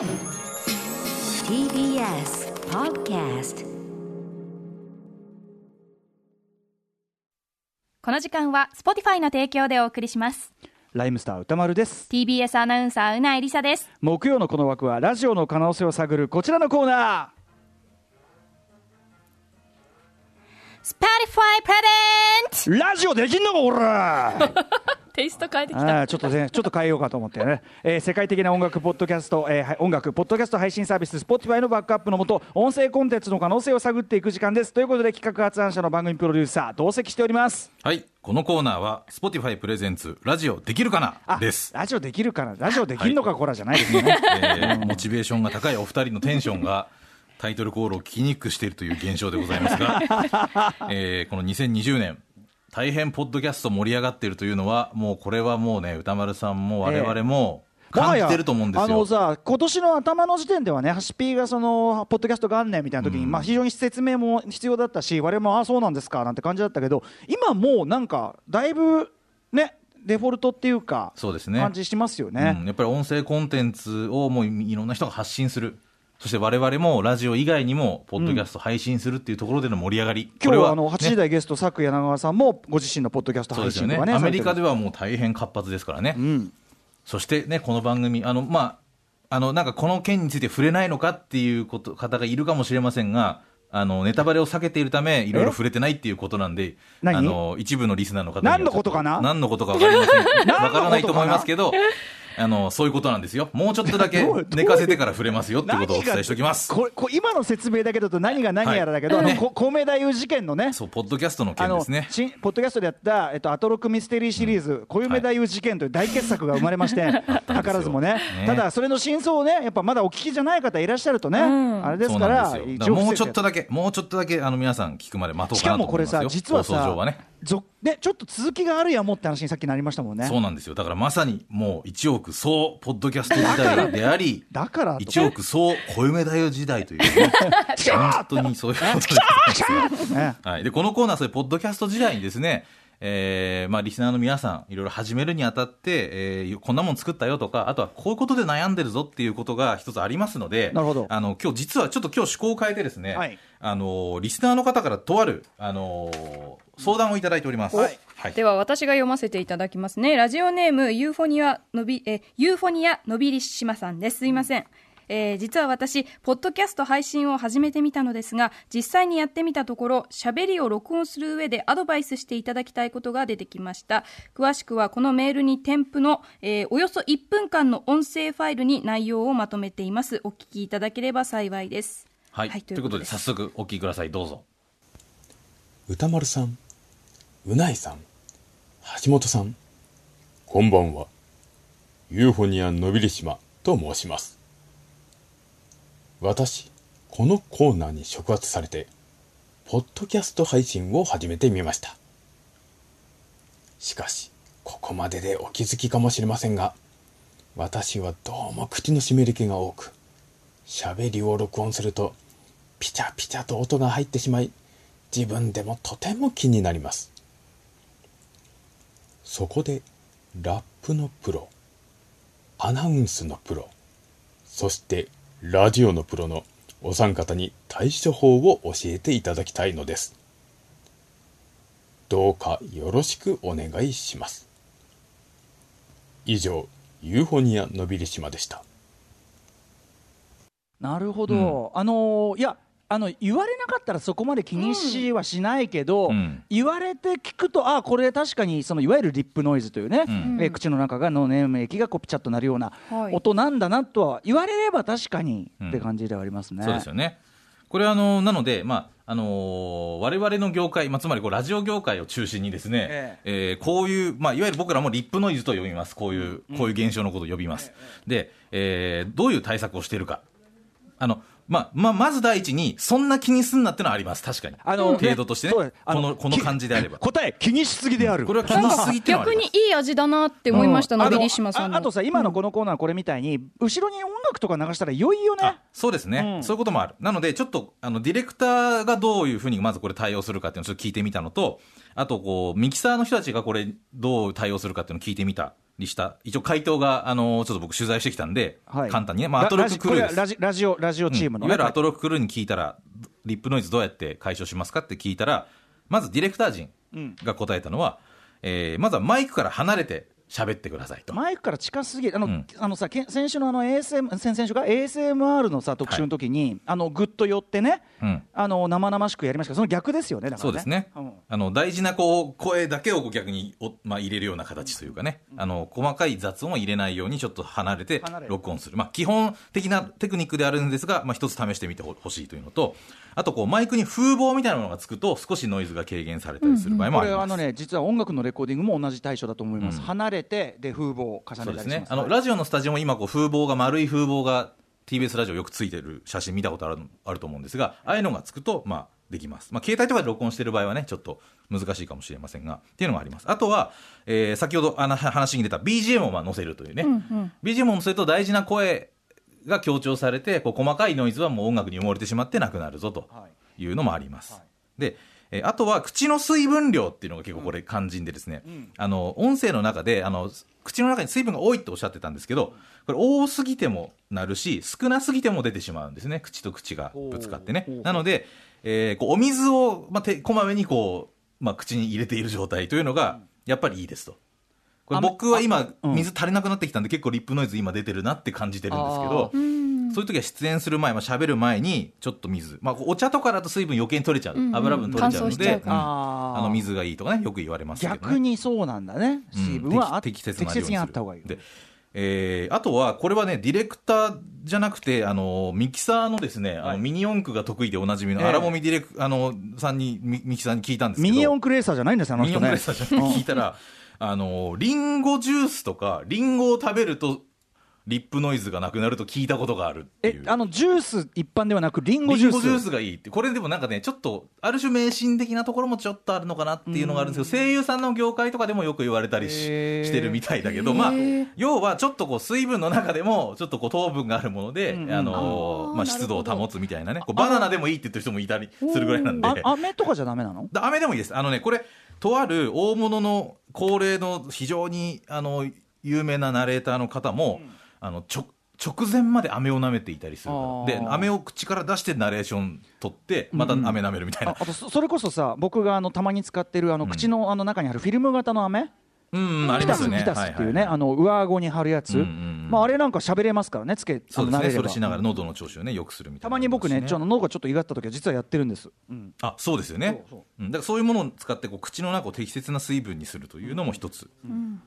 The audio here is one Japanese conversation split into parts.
TBS Podcast この時間は Spotify の提供でお送りします。ライムスター歌丸です。TBS アナウンサーうないりさです。木曜のこの枠はラジオの可能性を探るこちらのコーナ Spotify プレゼンーラジオできんのかおら テイスト変えてきた。ちょっとね ちょっと変えようかと思ってね、えー世界的な音楽ポッドキャスト、えーはい音楽ポッドキャスト配信サービス Spotify のバックアップのもと音声コンテンツの可能性を探っていく時間です。ということで企画発案者の番組プロデューサー同席しております。はい、このコーナーは Spotify プレゼンツラジオできるかな？です。ラジオできるかな？ラジオできんのか、こらじゃないですね。えーモチベーションが高いお二人のテンションがタイトルコールを聞きにくくしているという現象でございますが、えーこの2020年大変ポッドキャスト盛り上がっているというのはもうこれはもうね歌丸さんも我々も感じてると思うんですあのよ。さ今年の頭の時点ではねハシピーがそのポッドキャスト元年みたいな時に、まあ非常に説明も必要だったし我々もああそうなんですかなんて感じだったけど今もうなんかだいぶねデフォルトっていうかそうですね。感じしますよね、うん。やっぱり音声コンテンツをもういろんな人が発信する。そして我々もラジオ以外にもポッドキャスト配信するっていうところでの盛り上がり、今日はあのね8時台ゲスト佐久柳川さんもご自身のポッドキャスト配信とかね。アメリカでは、はもう大変活発ですからね、うん、そしてね、この番組、あの、まあ、あの、なんかこの件について触れないのかっていうこと、方がいるかもしれませんが、あの、ネタバレを避けているため、いろいろ触れてないっていうことなんで、何？あの、一部のリスナーの方には何のことかな？何のことかわかりません。何のことかな？わからないと思いますけど、あの、そういうことなんですよ。もうちょっとだけ 寝かせてから触れますよってことをお伝えしておきます。これこれ今の説明だけだと何が何やらだけど、はいねあのこ米太夫事件のねそう、ポッドキャストの件ですね。新ポッドキャストでやった、えっと、アトロックミステリーシリーズ「小夢太夫事件」という大傑作が生まれまして、図らずもねねただ、それの真相をね、やっぱまだお聞きじゃない方いらっしゃるとね、んあれですから、からもうちょっとだけ、もうちょっとだけ、あの、皆さん聞くまで待とうしかなとかもこれさ、思いますよ。実は放送上さはね。ぞね、ちょっと続きがあるやもって話にさっきなりましたもんね。そうなんですよ。だからまさにもう1億総ポッドキャスト時代であり、だからと1億総小夢太夫時代という、ね、本当にそういうことではい。で、このコーナー、それ、ポッドキャスト時代にですね、えーまあ、リスナーの皆さん、いろいろ始めるにあたって、えーこんなもん作ったよとか、あとはこういうことで悩んでるぞっていうことが一つありますので、なるほど。あの、今日実はちょっと今日趣向を変えてですね、はい。あの、リスナーの方からとある、あの、相談をいただいております。はいはい。では私が読ませていただきますねラジオネームユーフォニアのびえユーフォニアのびりしまさんですすいません、えー実は私、ポッドキャスト配信を始めてみたのですが、実際にやってみたところ、喋りを録音する上でアドバイスしていただきたいことが出てきました。詳しくはこのメールに添付の、えーおよそ1分間の音声ファイルに内容をまとめています。お聞きいただければ幸いです。はい。ということで、す早速お聞きください。どうぞ。歌丸さん、うないさん、橋本さん、こんばんは。ユーフォニアのびりしまと申します。私、このコーナーに触発されて、ポッドキャスト配信を始めてみました。しかし、ここまででお気づきかもしれませんが、私はどうも口の湿り気が多く、喋りを録音すると、ピチャピチャと音が入ってしまい、自分でもとても気になりますそこでラップのプロアナウンスのプロそしてラジオのプロのお三方に対処法を教えていただきたいのです。どうかよろしくお願いします。以上ユーフォニアのびり島でした。なるほど、あのーいやあの言われなかったらそこまで気にしはしないけど、うん言われて聞くとあこれ確かにそのいわゆるリップノイズというね、んえー口の中がの粘液がこうピチャッとなるようなはい音なんだなとは言われれば確かにうんって感じではありますね。そうですよね。これはあの、なので、まあ、あのー我々の業界、まあ、つまりこうラジオ業界を中心にですね、ええーこういう、まあ、いわゆる僕らもリップノイズと呼びます。こういう、こういう現象のことを呼びます。で、えーどういう対策をしているか。あの、まあ、まあ、まず第一に、そんな気にすんなってのはあります。確かに。あの程度としてね。そうですあこの、この感じであればき。答え気にしすぎである。これは気にしすぎって逆ります。にいい味だなって思いました、うんのびりしまさんの。あのああとさ今のこのコーナーこれみたいに後ろに音楽とか流したら良いよねあ。そうですね、うんそういうこともある。なので、ちょっと、あの、ディレクターがどういうふうにまずこれ対応するかっていうのをちょっと聞いてみたのと、あと、こう、ミキサーの人たちがこれどう対応するかっていうのを聞いてみたした、一応回答が、あの、ちょっと僕取材してきたんで、はい。簡単にね、まあ、アトロッククルーです。ラジラジオラジオチームの。ね、うん。いわゆるアトロッククルーに聞いたら、リップノイズどうやって解消しますかって聞いたら、まずディレクター陣が答えたのは、えーまずはマイクから離れて喋ってくださいと。マイクから近すぎる。あの、うん。あのさけ先週のあの ASM 先々週か？ASMR のさ特集の時に、あのぐっと寄ってねうん。あの生々しくやりました。けどその逆ですよねだからね。そうですね、うん。あの大事なこう声だけをこう逆にお、まあ、入れるような形というかね、あの細かい雑音を入れないようにちょっと離れて録音する、まあ、基本的なテクニックであるんですが、まあ、一つ試してみてほしいというのとあとこうマイクに風防みたいなものがつくと少しノイズが軽減されたりする場合もこあります。れあのね実は音楽のレコーディングも同じ対処だと思います、うん。離れてで風貌を重ねたりしますね。あのラジオのスタジオも今こう風防が丸い風防が TBS ラジオよくついてる写真見たことあるあると思うんですがああいうのがつくとまあできます、まあ、携帯とかで録音してる場合はねちょっと難しいかもしれませんがっていうのがあります。あとは、えー先ほどあの話に出た BGM をまあ載せるというね、BGM を載せると大事な声が強調されてこう細かいノイズはもう音楽に埋もれてしまってなくなるぞとい。うのもあります、でえーあとは口の水分量っていうのが結構これ肝心でですね、あの音声の中であの口の中に水分が多いっておっしゃってたんですけどこれ多すぎてもなるし少なすぎても出てしまうんですね。口と口がぶつかってね。なので、えーこうお水を、まあ、てこまめにこう、まあ、口に入れている状態というのがやっぱりいいですと。これあ僕は今、うん。水足りなくなってきたんで結構リップノイズ今出てるなって感じてるんですけど、そういう時は出演する前、まあ、喋る前にちょっと水、まあ、お茶とかだと水分余計に取れちゃう、うんうん油分取れちゃうので、うん。あの水がいいとかねよく言われますけどね。逆にそうなんだね。うん。水分はあっ適適切にあする。った方がいいでえーあとはこれはねディレクターじゃなくてあのミキサーのですね、あのミニ四駆が得意でおなじみのええ。荒もみディレク、あのさんにミミキサーに聞いたんですけど。ミニオンクレーサーじゃないんですよあの人。ねミニオンクレッサーじゃなくて聞いたら、あの、リンゴジュースとか、リンゴを食べると、リップノイズがなくなると聞いたことがある。えあのジュース一般ではなくリンゴジュース。リンゴジュースがいいって、これでもなんかね、ちょっと、ある種迷信的なところもちょっとあるのかなっていうのがあるんですけど、声優さんの業界とかでもよく言われたりししてるみたいだけど、まあ、要はちょっとこう、水分の中でも、ちょっとこう、糖分があるもので、うんうんあのまあ、湿度を保つみたいなね、こうバナナでもいいって言ってる人もいたりするぐらいなんで。あ飴とかじゃダメなの？だ飴でもいいです。あのね、これ、とある大物の高齢の非常に、あの、有名なナレーターの方も、あの、ちょ、直前まで飴を舐めていたりするから。で、飴を口から出してナレーション取って、また飴舐めるみたいな。ああとそそれこそさ僕があのたまに使ってるあの口のあの中にあるフィルム型の飴？うん、うん、ありますよね。ピタスっていうね、あの上顎に貼るやつ、うんうんうんまあ、あれなんか喋れますからねつけそうですね。それしながら喉の調子をね、良くするみたいな。たまに僕ねちょっと喉がちょっといがった時は実はやってるんです、うんあ、そうですよね。だからそういうものを使ってこう口の中を適切な水分にするというのも一つ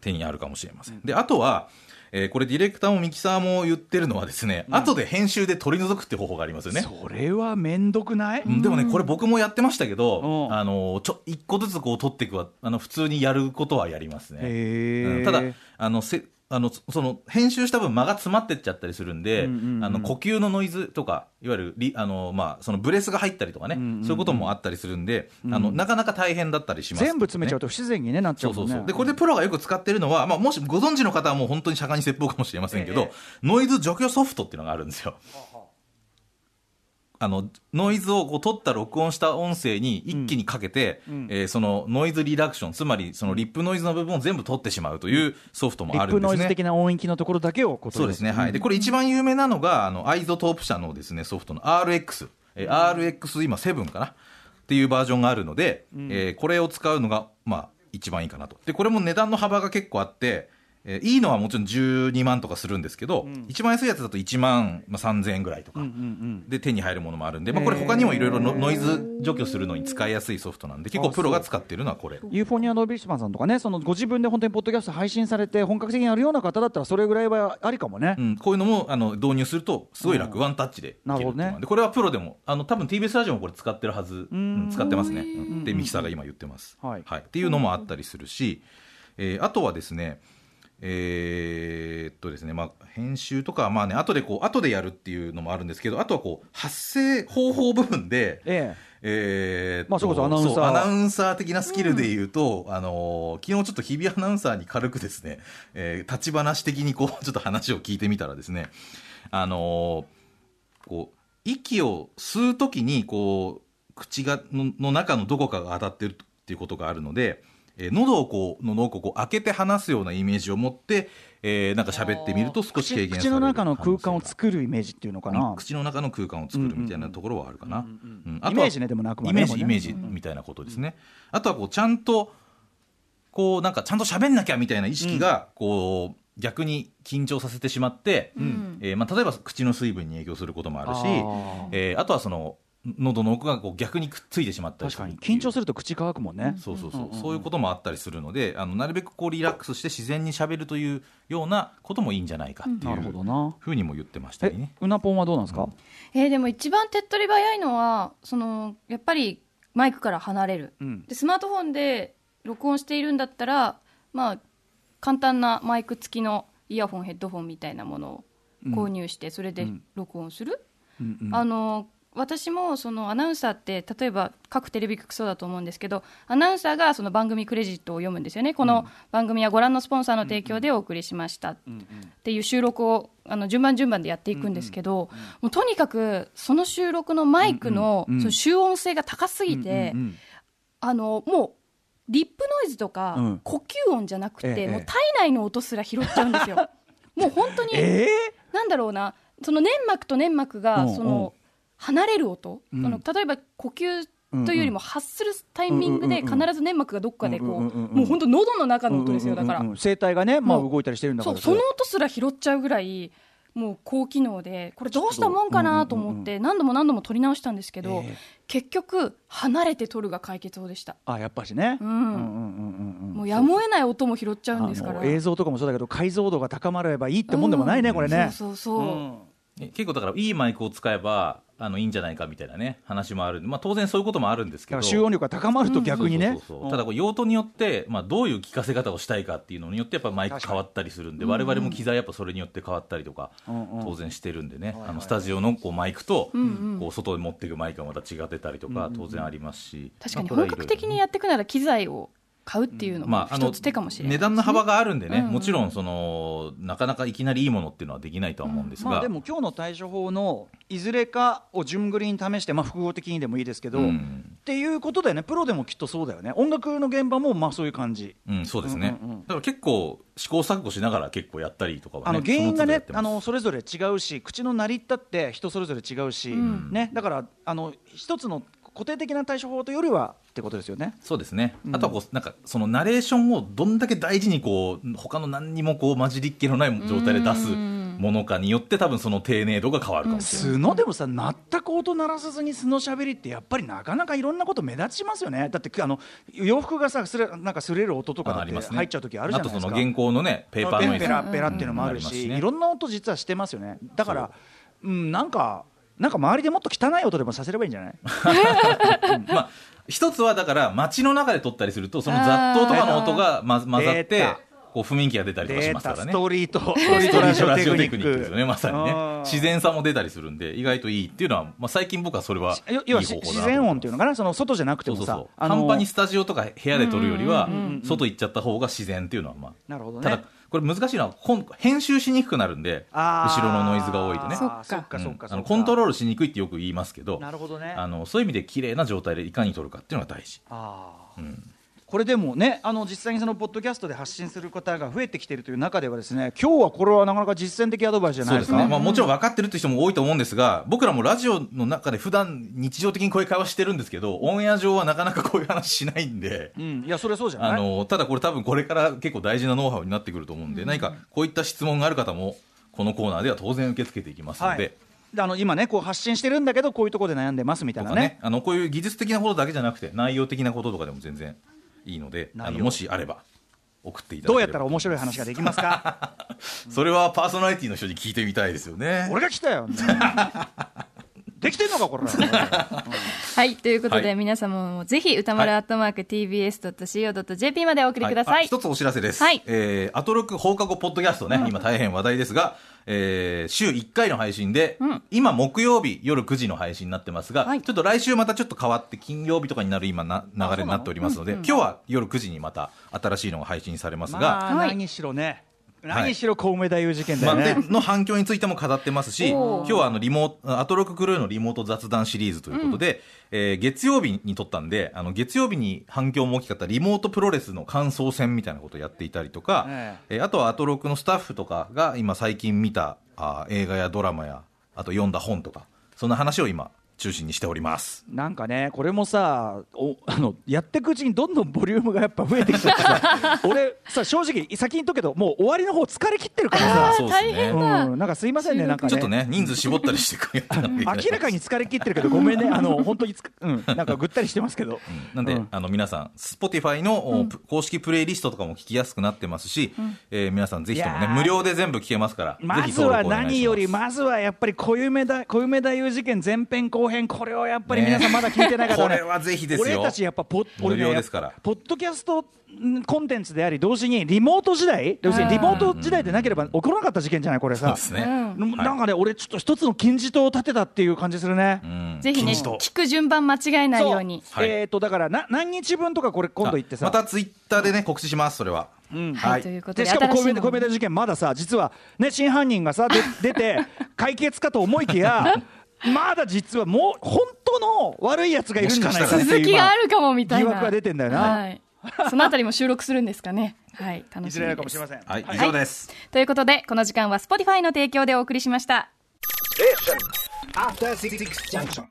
手にあるかもしれません。で、あとは、えーこれディレクターもミキサーも言ってるのはですね、後で編集で取り除くって方法がありますよね。それはめんどくない、うん。でもね、これ僕もやってましたけど、うん。あの、ちょ、一個ずつこう取っていくは、あの、普通にやることはやりますね。ただ、あの、せ、あの、そその、編集した分間が詰まってっちゃったりするんで、うんうんうんあの、呼吸のノイズとか、いわゆるリ、あの、まあ、そのブレスが入ったりとかね、んうんうん。そういうこともあったりするんで、あの、なかなか大変だったりします、全部詰めちゃうと不自然に、ね、なっちゃもんねそううそうそう。で、これでプロがよく使ってるのは、まあ、もしご存知の方はもう本当に釈迦に説法かもしれませんけど、ええ。ノイズ除去ソフトっていうのがあるんですよ。あの、ノイズをこう取った録音した音声に一気にかけて、んえーそのノイズリダクション、つまりそのリップノイズの部分を全部取ってしまうというソフトもリップあるんですね。ノイズ的な音域のところだけをこそうですね。はい。で、これ一番有名なのが、あの、 iZotope 社のですね、ソフトの RX。えー RX 今7かな？っていうバージョンがあるので、えーこれを使うのが、まあ、一番いいかなと。で、これも値段の幅が結構あって、えーいいのはもちろん12万とかするんですけど、一番安いやつだと1万、まあ、3000円ぐらいとか。うんうんで手に入るものもあるんで、まあ、これ他にもいろいろノノイズ除去するのに使いやすいソフトなんで結構プロが使ってるのはこれ。ユーフォニアのビシマンさんとかねそのご自分で本当にポッドキャスト配信されて本格的にやるような方だったらそれぐらいはありかもね、うん、こういうのもあの導入するとすごい楽、ワンタッチでなるほどね。でこれはプロでもあの多分 TBS ラジオもこれ使ってるはず、うん。使ってますね、うん。でミキサーが今言ってます、はい。っていうのもあったりするし、えーあとはですねえーっとですね、まあ、編集とかはまあね後でこう後でやるっていうのもあるんですけどあとはこう発声方法部分で、ええ。ーっとまあそれこそアナウンサー。アナウンサー的なスキルで言うと、あのー昨日ちょっと日比アナウンサーに軽くですね、えー立ち話的にこう、ちょっと話を聞いてみたらですね、あのーこう、息を吸うときに、こう、口がの、の中のどこかが当たってるっていうことがあるので、えー喉をこう喉をこう開けて話すようなイメージを持って、えーなんか喋ってみると少し軽減される口の中の空間をる作るイメージっていうのかな、口の中の空間を作るみたいなところはあるかな、イメージねでもなくはね。イメージ、イメージみたいなことですね、あとはこうちゃんとこうなんかちゃんと喋んなきゃみたいな意識がこう、逆に緊張させてしまって、えーまあ、例えば口の水分に影響することもあるしあー。えーあとはその喉の奥がこう逆にくっついてしまったり緊張すると口乾くもんね、そうそうそう、そういうこともあったりするのであのなるべくこうリラックスして自然にしゃべるというようなこともいいんじゃないかっていなるほどうな。ふうにも言ってましたね。うなぽんはどうなんですか、えーでも一番手っ取り早いのはそのやっぱりマイクから離れる、うん。でスマートフォンで録音しているんだったらまあ簡単なマイク付きのイヤホンヘッドフォンみたいなものを購入してそれで録音する、うんうん。あの私もそのアナウンサーって例えば各テレビ局そうだと思うんですけどアナウンサーがその番組クレジットを読むんですよね。この番組はご覧のスポンサーの提供でお送りしました。っていう収録をあの順番順番でやっていくんですけど、もうとにかくその収録のマイクのその集音性が高すぎて、あのもうリップノイズとかうん。呼吸音じゃなくて、ええ。もう体内の音すら拾っちゃうんですよ。もう本当に、えなんだろうな。その粘膜と粘膜がその離れる音、うん。その例えば呼吸というよりも発するタイミングで必ず粘膜がどっかでこうもう本当喉の中ーの音ですよ。だから、声帯がね、まあ、動いたりしてるんだから。そうその音すら拾っちゃうぐらいもう高機能でこれどうしたもんかなと思って何度も何度も撮り直したんですけど、ええ。結局離れて撮るが解決法でした、あやっぱしね、うん。うんうんうんうんうんもうやむを得ない音も拾っちゃうんですから。映像とかもそうだけど解像度が高まればいいってもんでもないね、これね。そうそうそう、うん。ね結構だからいいマイクを使えばあのいいんじゃないかみたいなね話もあるまあ、当然そういうこともあるんですけど。だから集音力が高まると逆にね、ただこう用途によって、まあ、どういう聞かせ方をしたいかっていうのによってやっぱマイク変わったりするんで我々も機材やっぱそれによって変わったりとか当然してるんでね、はいあのスタジオのこうマイクとこう外で持っていくマイクがまた違ってたりとか当然ありますし。確かに本格的にやっていくなら機材を買うっていうのも一つ手かもしれない値段の幅があるんでね、うん。うんもちろんそのなかなかいきなりいいものっていうのはできないとは思うんですが、まあでも今日の対処法のいずれかを順繰りに試して、まあ、複合的にでもいいですけど、うん。っていうことだよねプロでもきっとそうだよね。音楽の現場もまあそういう感じ。うん、そうですね、うんうんうん。だから結構試行錯誤しながら結構やったりとかはねあの原因がねあのそれぞれ違うし口の成り立って人それぞれ違うし、ん。ね、だからあの一つの固定的な対処法というよりはってことですよね。そうですね、あとはこうなんかそのナレーションをどんだけ大事にこう他の何にもこう混じりっ気のない状態で出すものかによって多分その丁寧度が変わるかもしれない、素のでもさ全く音鳴らさずに素の喋りってやっぱりなかなかいろんなこと目立ちますよね。だってあの洋服がさすれなんか擦れる音とかだって入っちゃう時あるじゃないですか。あとその原稿のねペーパーノイズ。ペラペラっていうのもあるし、うん。ね。いろんな音実はしてますよね。だからうんなんかなんか周りでもっと汚い音でもさせればいいんじゃない？まあ一つはだから街の中で撮ったりするとその雑踏とかの音がま混ざってこう雰囲気が出たりとかしますからね。タストリートストリートラジオテクニックですよねまさにね。うん。自然さも出たりするんで意外といいっていうのは、まあ、最近僕はそれはいい方法だ自然音っていうのかな？その外じゃなくてもさ。そうそうそう。あの半端にスタジオとか部屋で撮るよりは外行っちゃった方が自然っていうのはまあ。なるほどね。ただこれ難しいのはこん編集しにくくなるんで後ろのノイズが多いとね。そっか。そっかそっかうんあのコントローールしにくいってよく言いますけどなるほどね。あのそういう意味で綺麗な状態でいかに撮るかっていうのが大事。あー。うんこれでもねあの実際にそのポッドキャストで発信する方が増えてきているという中ではですね今日はこれはなかなか実践的アドバイスじゃなそいうですすね。まあ、もちろん分かってるって人も多いと思うんですが僕らもラジオの中で普段日常的にこういう会話してるんですけどオンエア上はなかなかこういう話しないんで。うん。いやそれそうじゃない。あのただこれ多分これから結構大事なノウハウになってくると思うんで、何かこういった質問がある方もこのコーナーでは当然受け付けていきますので、はい。であの今ねこう発信してるんだけどこういうところで悩んでますみたいなねね。あのこういう技術的なことだけじゃなくて内容的なこととかでも全然いいのであのもしあれば送っていただければ。どうやったら面白い話ができますか？それはパーソナリティの人に聞いてみたいですよね。俺が来たよ できてんのかこれ。はいということで、はい。皆様もぜひ歌丸はいアットマーク TBS.CO.JP までお送りください、はい。あ一つお知らせです、はい。えーアトロク放課後ポッドキャストね、今大変話題ですが、えー週1回の配信で、今木曜日夜9時の配信になってますが、はい。ちょっと来週またちょっと変わって金曜日とかになる今な流れになっておりますので、今日は夜9時にまた新しいのが配信されますが、まあはい。何しろね何しろ小梅太夫事件だまあ、よね、での反響についても語ってますし、今日はあのリモート、アトロッククルーのリモート雑談シリーズということで、えー月曜日に撮ったんで、あの月曜日に反響も大きかったリモートプロレスの感想戦みたいなことをやっていたりとか、え。えーあとはアトロックのスタッフとかが今最近見たあー映画やドラマや、あと読んだ本とか、そんな話を今中心にしております。なんかねこれもさお あのやっていくうちにどんどんボリュームがやっぱ増えてきちゃってさ。俺さ正直先に言っとくけどもう終わりの方疲れ切ってるからさ。そうですね。大変だ、うん、なんかすいませんねなんかね。ちょっとね、人数絞ったりしてくれ明らかに疲れ切ってるけどごめんね。あの本当にうん、なんかぐったりしてますけど、なんで、うん。あの皆さん、Spotify の、おプ公式プレイリストとかも聞きやすくなってますし、えー皆さんぜひともね、無料で全部聞けますから、まずは何よりまずはやっぱり小梅だ小梅太夫事件前編後編これをやっぱり皆さんまだ聞いてない方はねこれはぜひですよ。俺たちやっぱポねポッドキャストんコンテンツであり同時にリモート時代要するにリモート時代でなければ起こらなかった事件じゃないこれさ。ね。うん。なんかね俺ちょっと一つの金字塔を立てたっていう感じするね。うん。ぜひね聞く順番間違えないように。そう。えっとだからな何日分とかこれ今度言ってさ。またツイッターでね、告知します、それは。はい、ということででしかも小梅新しいの。小梅田事件まださ実はね真犯人がさで出て 解決かと思いきやまだ実はもう本当の悪いやつがいるんじゃないか続きがあるかもみたいな。疑惑が出てんだよな。はい、そのあたりも収録するんですかね。はい。楽しみです。るかもしれません。はい、以上です。ということでこの時間は Spotify の提供でお送りしました。After Six Junction.